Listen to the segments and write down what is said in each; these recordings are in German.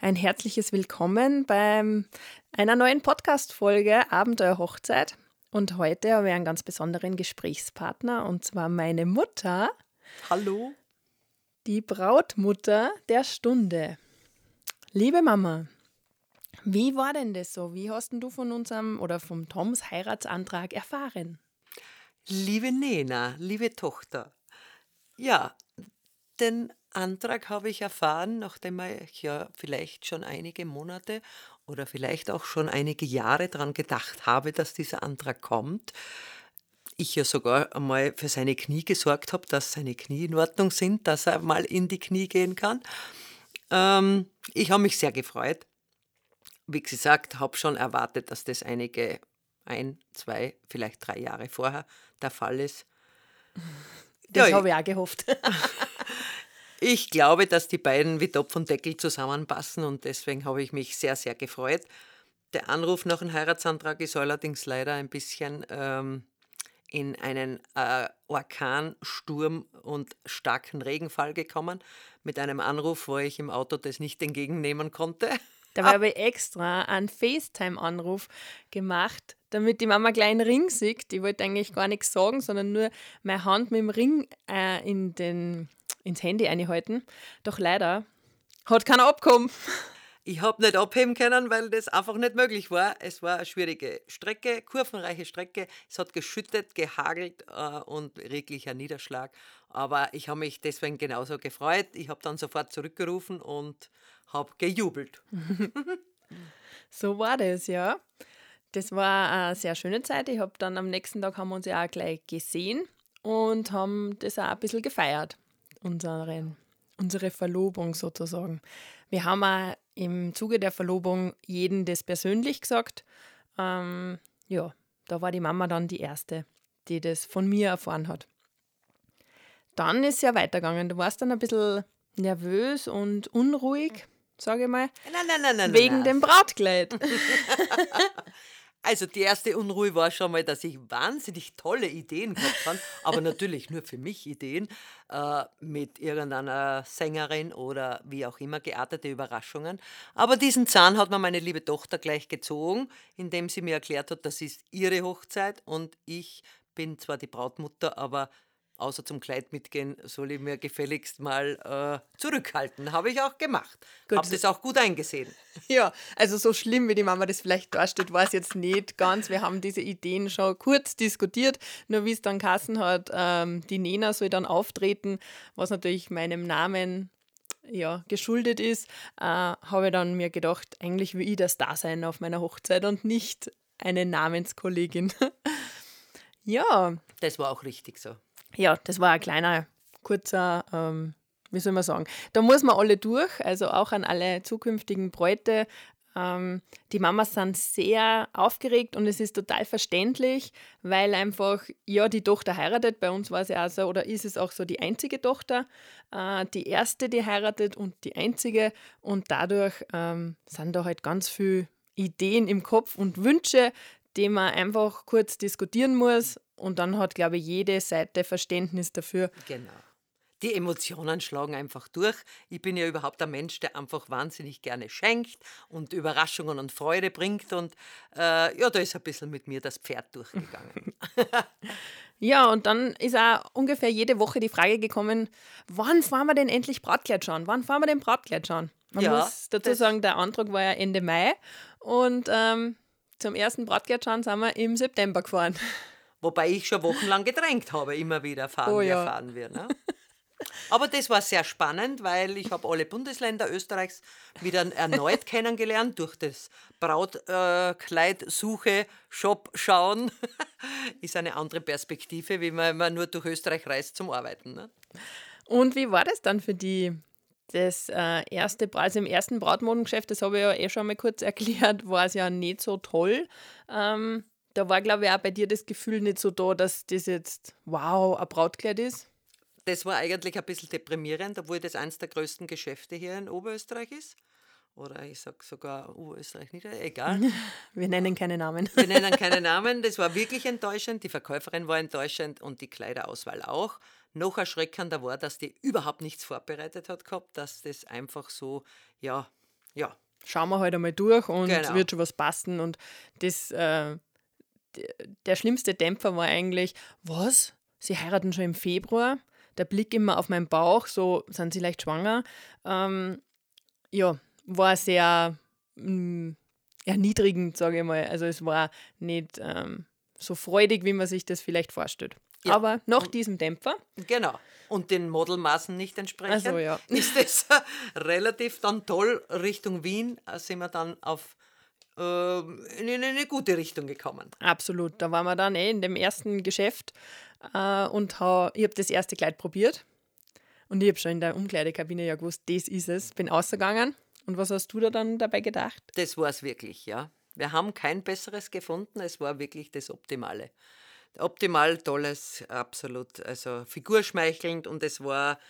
ein herzliches Willkommen bei einer neuen Podcast-Folge Abenteuer Hochzeit. Und heute habe ich einen ganz besonderen Gesprächspartner und zwar meine Mutter. Hallo. Die Brautmutter der Stunde. Liebe Mama, wie war denn das so? Wie hast du von unserem oder vom Toms Heiratsantrag erfahren? Liebe Nena, liebe Tochter, ja, den Antrag habe ich erfahren, nachdem ich ja vielleicht schon einige Monate oder vielleicht auch schon einige Jahre daran gedacht habe, dass dieser Antrag kommt. Ich ja sogar einmal für seine Knie gesorgt habe, dass seine Knie in Ordnung sind, dass er mal in die Knie gehen kann. Ähm, ich habe mich sehr gefreut. Wie gesagt, habe schon erwartet, dass das einige, ein, zwei, vielleicht drei Jahre vorher der Fall ist. Das ja, habe ich auch gehofft. ich glaube, dass die beiden wie Topf und Deckel zusammenpassen und deswegen habe ich mich sehr, sehr gefreut. Der Anruf nach einem Heiratsantrag ist allerdings leider ein bisschen ähm, in einen äh, Orkan, Sturm und starken Regenfall gekommen. Mit einem Anruf, wo ich im Auto das nicht entgegennehmen konnte. Da habe ich extra einen FaceTime-Anruf gemacht, damit die Mama gleich einen Ring sieht. Ich wollte eigentlich gar nichts sagen, sondern nur meine Hand mit dem Ring äh, in den, ins Handy einhalten. Doch leider hat keiner abgekommen. Ich habe nicht abheben können, weil das einfach nicht möglich war. Es war eine schwierige Strecke, kurvenreiche Strecke. Es hat geschüttet, gehagelt äh, und reglicher Niederschlag. Aber ich habe mich deswegen genauso gefreut. Ich habe dann sofort zurückgerufen und habe gejubelt. so war das, ja. Das war eine sehr schöne Zeit. Ich habe dann am nächsten Tag haben wir uns ja auch gleich gesehen und haben das auch ein bisschen gefeiert, unsere, unsere Verlobung sozusagen. Wir haben auch im Zuge der Verlobung jeden das persönlich gesagt. Ähm, ja, da war die Mama dann die Erste, die das von mir erfahren hat. Dann ist es ja weitergegangen. Du warst dann ein bisschen nervös und unruhig, sage ich mal. Nein, nein, nein, nein. Wegen nein. dem Brautkleid. Also die erste Unruhe war schon mal, dass ich wahnsinnig tolle Ideen gehabt habe, aber natürlich nur für mich Ideen, äh, mit irgendeiner Sängerin oder wie auch immer geartete Überraschungen. Aber diesen Zahn hat mir meine liebe Tochter gleich gezogen, indem sie mir erklärt hat, das ist ihre Hochzeit und ich bin zwar die Brautmutter, aber außer zum Kleid mitgehen, soll ich mir gefälligst mal äh, zurückhalten. Habe ich auch gemacht. Habe das auch gut eingesehen. Ja, also so schlimm, wie die Mama das vielleicht darstellt, war es jetzt nicht ganz. Wir haben diese Ideen schon kurz diskutiert, nur wie es dann Kassen hat, ähm, die Nena soll dann auftreten, was natürlich meinem Namen ja, geschuldet ist, äh, habe ich dann mir gedacht, eigentlich will ich das da sein auf meiner Hochzeit und nicht eine Namenskollegin. ja. Das war auch richtig so ja, das war ein kleiner, kurzer, ähm, wie soll man sagen, da muss man alle durch, also auch an alle zukünftigen Bräute. Ähm, die Mamas sind sehr aufgeregt und es ist total verständlich, weil einfach, ja, die Tochter heiratet, bei uns war ja auch so, oder ist es auch so, die einzige Tochter, äh, die erste, die heiratet und die einzige. Und dadurch ähm, sind da halt ganz viele Ideen im Kopf und Wünsche, die man einfach kurz diskutieren muss und dann hat, glaube ich, jede Seite Verständnis dafür. Genau. Die Emotionen schlagen einfach durch. Ich bin ja überhaupt ein Mensch, der einfach wahnsinnig gerne schenkt und Überraschungen und Freude bringt. Und äh, ja, da ist ein bisschen mit mir das Pferd durchgegangen. ja, und dann ist auch ungefähr jede Woche die Frage gekommen, wann fahren wir denn endlich Brautkleid schauen? Wann fahren wir den Brautkleid schauen? Man ja, muss dazu sagen, der Antrag war ja Ende Mai und ähm, zum ersten Brautkleid schauen sind wir im September gefahren. Wobei ich schon wochenlang gedrängt habe, immer wieder fahren oh, wir, ja. fahren wir. Ne? Aber das war sehr spannend, weil ich habe alle Bundesländer Österreichs wieder erneut kennengelernt durch das Brautkleidsuche, Shop schauen. Ist eine andere Perspektive, wie man immer nur durch Österreich reist zum Arbeiten. Ne? Und wie war das dann für die? Das äh, erste, also im ersten Brautmodengeschäft, das habe ich ja eh schon mal kurz erklärt, war es ja nicht so toll. Ähm, da war, glaube ich, auch bei dir das Gefühl nicht so da, dass das jetzt, wow, ein Brautkleid ist. Das war eigentlich ein bisschen deprimierend, obwohl das eines der größten Geschäfte hier in Oberösterreich ist. Oder ich sage sogar Oberösterreich nicht, egal. Wir nennen keine Namen. Wir nennen keine Namen. Das war wirklich enttäuschend. Die Verkäuferin war enttäuschend und die Kleiderauswahl auch. Noch erschreckender war, dass die überhaupt nichts vorbereitet hat gehabt, dass das einfach so, ja, Ja. Schauen wir halt einmal durch und Genau. wird schon was passen. Und das, äh, der schlimmste Dämpfer war eigentlich, was? Sie heiraten schon im Februar? Der Blick immer auf meinen Bauch, so sind sie leicht schwanger. Ähm, ja, war sehr mm, erniedrigend, sage ich mal. Also es war nicht ähm, so freudig, wie man sich das vielleicht vorstellt. Ja. Aber nach diesem Dämpfer, Genau. Und den Modelmaßen nicht entsprechend, Also, ja. ist es relativ dann toll Richtung Wien, äh, sind wir dann auf äh, in, in eine gute Richtung gekommen. absolut. Da waren wir dann eh in dem ersten Geschäft äh, und ha, ich habe das erste Kleid probiert. Und ich habe schon in der Umkleidekabine ja gewusst, das ist es. Bin ausgegangen. Und was hast du da dann dabei gedacht? Das war es wirklich, ja. Wir haben kein besseres gefunden, es war wirklich das Optimale. Optimal tolles, absolut, also figurschmeichelnd und es war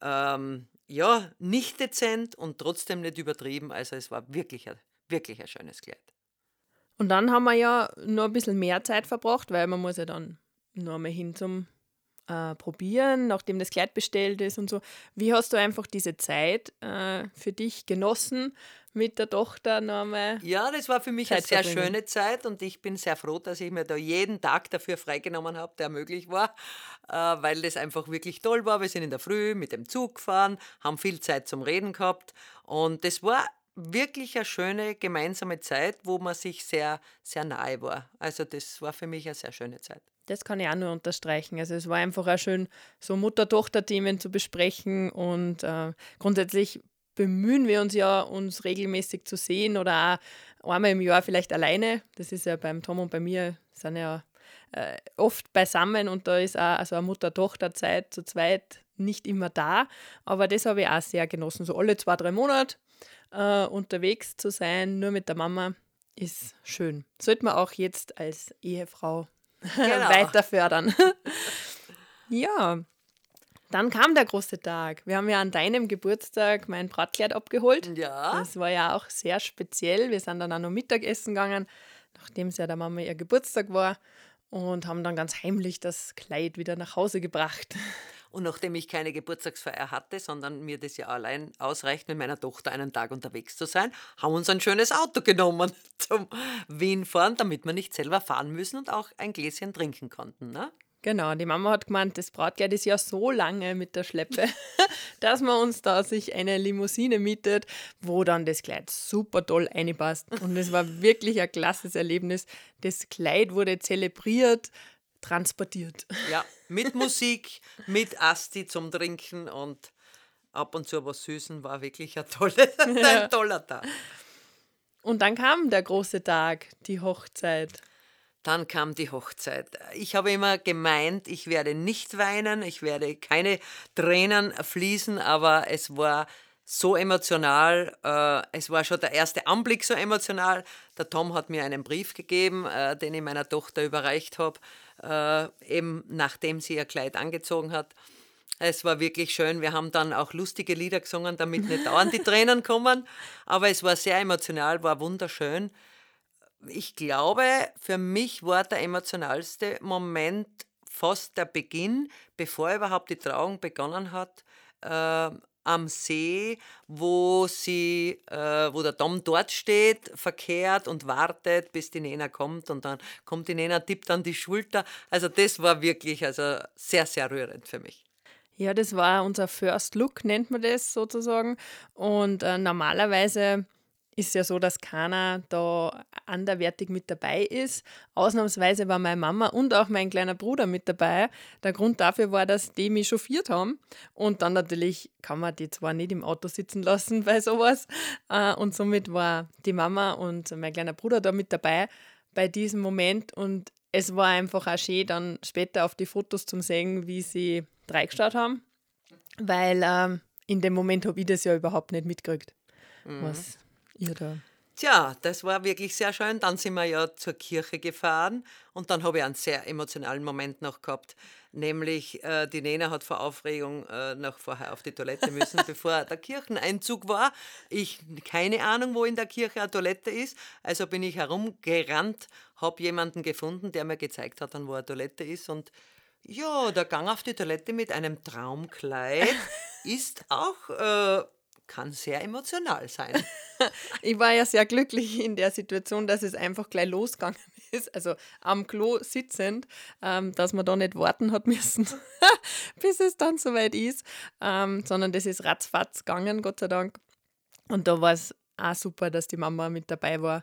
ähm, ja nicht dezent und trotzdem nicht übertrieben, also es war wirklich ein, wirklich ein schönes Kleid. Und dann haben wir ja noch ein bisschen mehr Zeit verbracht, weil man muss ja dann noch einmal hin zum äh, Probieren, nachdem das Kleid bestellt ist und so. Wie hast du einfach diese Zeit äh, für dich genossen, mit der Tochter noch einmal? Ja, das war für mich eine Zeit sehr verbringen. schöne Zeit und ich bin sehr froh, dass ich mir da jeden Tag dafür freigenommen habe, der möglich war, äh, weil das einfach wirklich toll war. Wir sind in der Früh mit dem Zug gefahren, haben viel Zeit zum Reden gehabt und das war wirklich eine schöne gemeinsame Zeit, wo man sich sehr, sehr nahe war. Also das war für mich eine sehr schöne Zeit. Das kann ich auch nur unterstreichen. Also es war einfach auch schön, so Mutter-Tochter-Themen zu besprechen und äh, grundsätzlich bemühen wir uns ja, uns regelmäßig zu sehen oder auch einmal im Jahr vielleicht alleine. Das ist ja beim Tom und bei mir, sind ja äh, oft beisammen und da ist auch also eine Mutter-Tochter-Zeit zu zweit nicht immer da. Aber das habe ich auch sehr genossen. So alle zwei, drei Monate äh, unterwegs zu sein, nur mit der Mama, ist schön. Sollte man auch jetzt als Ehefrau Genau. weiter fördern. ja, dann kam der große Tag. Wir haben ja an deinem Geburtstag mein Bratkleid abgeholt. Ja, Das war ja auch sehr speziell. Wir sind dann auch noch Mittagessen gegangen, nachdem es ja der Mama ihr Geburtstag war und haben dann ganz heimlich das Kleid wieder nach Hause gebracht. Und nachdem ich keine Geburtstagsfeier hatte, sondern mir das ja allein ausreicht, mit meiner Tochter einen Tag unterwegs zu sein, haben wir uns ein schönes Auto genommen zum Wien fahren, damit wir nicht selber fahren müssen und auch ein Gläschen trinken konnten. Ne? Genau, die Mama hat gemeint, das Brautkleid ist ja so lange mit der Schleppe, dass man uns da sich eine Limousine mietet, wo dann das Kleid super toll reinpasst. Und es war wirklich ein klasses Erlebnis. Das Kleid wurde zelebriert, transportiert. Ja, mit Musik, mit Asti zum Trinken und ab und zu was Süßen war wirklich ein, tolle, ein toller Tag. Und dann kam der große Tag, die Hochzeit. Dann kam die Hochzeit. Ich habe immer gemeint, ich werde nicht weinen, ich werde keine Tränen fließen, aber es war so emotional. Äh, es war schon der erste Anblick so emotional. Der Tom hat mir einen Brief gegeben, äh, den ich meiner Tochter überreicht habe, äh, eben nachdem sie ihr Kleid angezogen hat. Es war wirklich schön. Wir haben dann auch lustige Lieder gesungen, damit nicht dauernd die Tränen kommen. Aber es war sehr emotional, war wunderschön ich glaube, für mich war der emotionalste Moment fast der Beginn, bevor überhaupt die Trauung begonnen hat, äh, am See, wo sie, äh, wo der Tom dort steht, verkehrt und wartet, bis die Nena kommt und dann kommt die Nena, tippt an die Schulter. Also das war wirklich also sehr, sehr rührend für mich. Ja, das war unser First Look, nennt man das sozusagen. Und äh, normalerweise ist ja so, dass keiner da anderwertig mit dabei ist. Ausnahmsweise war meine Mama und auch mein kleiner Bruder mit dabei. Der Grund dafür war, dass die mich chauffiert haben. Und dann natürlich kann man die zwar nicht im Auto sitzen lassen bei sowas. Äh, Und somit war die Mama und mein kleiner Bruder da mit dabei bei diesem Moment. Und es war einfach auch schön, dann später auf die Fotos zu sehen, wie sie reingeschaut haben. Weil ähm, in dem Moment habe ich das ja überhaupt nicht mitgekriegt, was da. Tja, das war wirklich sehr schön. Dann sind wir ja zur Kirche gefahren und dann habe ich einen sehr emotionalen Moment noch gehabt. Nämlich, äh, die Nena hat vor Aufregung äh, noch vorher auf die Toilette müssen, bevor der Kircheneinzug war. Ich keine Ahnung, wo in der Kirche eine Toilette ist. Also bin ich herumgerannt, habe jemanden gefunden, der mir gezeigt hat, dann wo eine Toilette ist. Und ja, der Gang auf die Toilette mit einem Traumkleid ist auch äh, kann sehr emotional sein. ich war ja sehr glücklich in der Situation, dass es einfach gleich losgegangen ist, also am Klo sitzend, ähm, dass man da nicht warten hat müssen, bis es dann soweit ist, ähm, sondern das ist ratzfatz gegangen, Gott sei Dank. Und da war es auch super, dass die Mama mit dabei war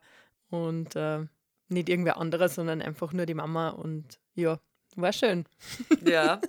und äh, nicht irgendwer anderer, sondern einfach nur die Mama und ja, war schön. Ja.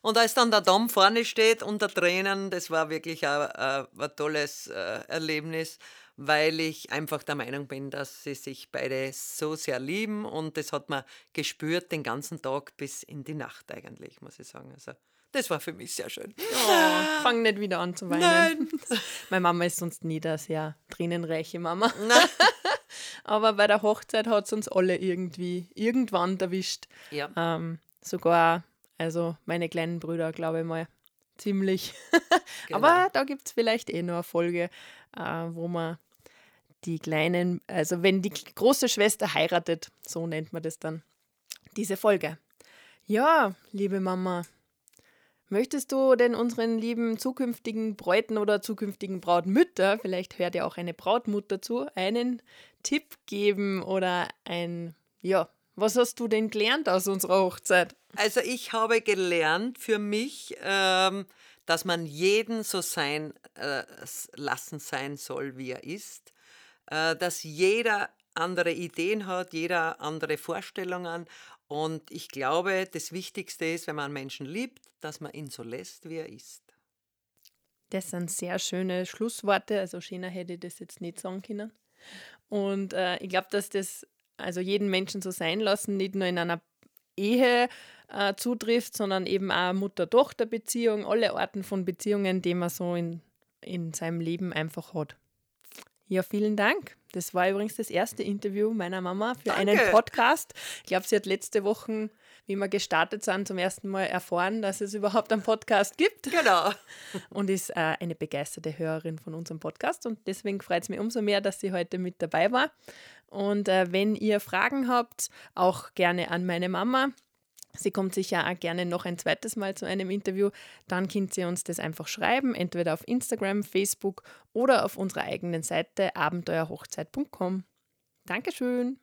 Und als dann der Dom vorne steht unter Tränen, das war wirklich ein, ein, ein tolles äh, Erlebnis, weil ich einfach der Meinung bin, dass sie sich beide so sehr lieben und das hat man gespürt den ganzen Tag bis in die Nacht eigentlich, muss ich sagen. Also das war für mich sehr schön. Oh, fang nicht wieder an zu weinen. Nein. Meine Mama ist sonst nie eine sehr tränenreiche Mama. Nein. Aber bei der Hochzeit hat es uns alle irgendwie irgendwann erwischt. Ja. Ähm, sogar also meine kleinen Brüder, glaube ich mal, ziemlich. Genau. Aber da gibt es vielleicht eh noch eine Folge, äh, wo man die kleinen, also wenn die große Schwester heiratet, so nennt man das dann, diese Folge. Ja, liebe Mama, möchtest du denn unseren lieben zukünftigen Bräuten oder zukünftigen Brautmütter, vielleicht hört ja auch eine Brautmutter zu, einen Tipp geben oder ein, ja, was hast du denn gelernt aus unserer Hochzeit? Also ich habe gelernt für mich, ähm, dass man jeden so sein äh, lassen sein soll, wie er ist, äh, dass jeder andere Ideen hat, jeder andere Vorstellungen und ich glaube, das Wichtigste ist, wenn man Menschen liebt, dass man ihn so lässt, wie er ist. Das sind sehr schöne Schlussworte, also schöner hätte ich das jetzt nicht sagen können. Und äh, ich glaube, dass das also jeden Menschen so sein lassen, nicht nur in einer Ehe äh, zutrifft, sondern eben auch Mutter-Tochter-Beziehung, alle Arten von Beziehungen, die man so in, in seinem Leben einfach hat. Ja, vielen Dank. Das war übrigens das erste Interview meiner Mama für Danke. einen Podcast. Ich glaube, sie hat letzte Woche, wie wir gestartet sind, zum ersten Mal erfahren, dass es überhaupt einen Podcast gibt. Genau. Und ist äh, eine begeisterte Hörerin von unserem Podcast. Und deswegen freut es mich umso mehr, dass sie heute mit dabei war. Und äh, wenn ihr Fragen habt, auch gerne an meine Mama. Sie kommt sicher auch gerne noch ein zweites Mal zu einem Interview. Dann könnt ihr uns das einfach schreiben, entweder auf Instagram, Facebook oder auf unserer eigenen Seite abenteuerhochzeit.com. Dankeschön.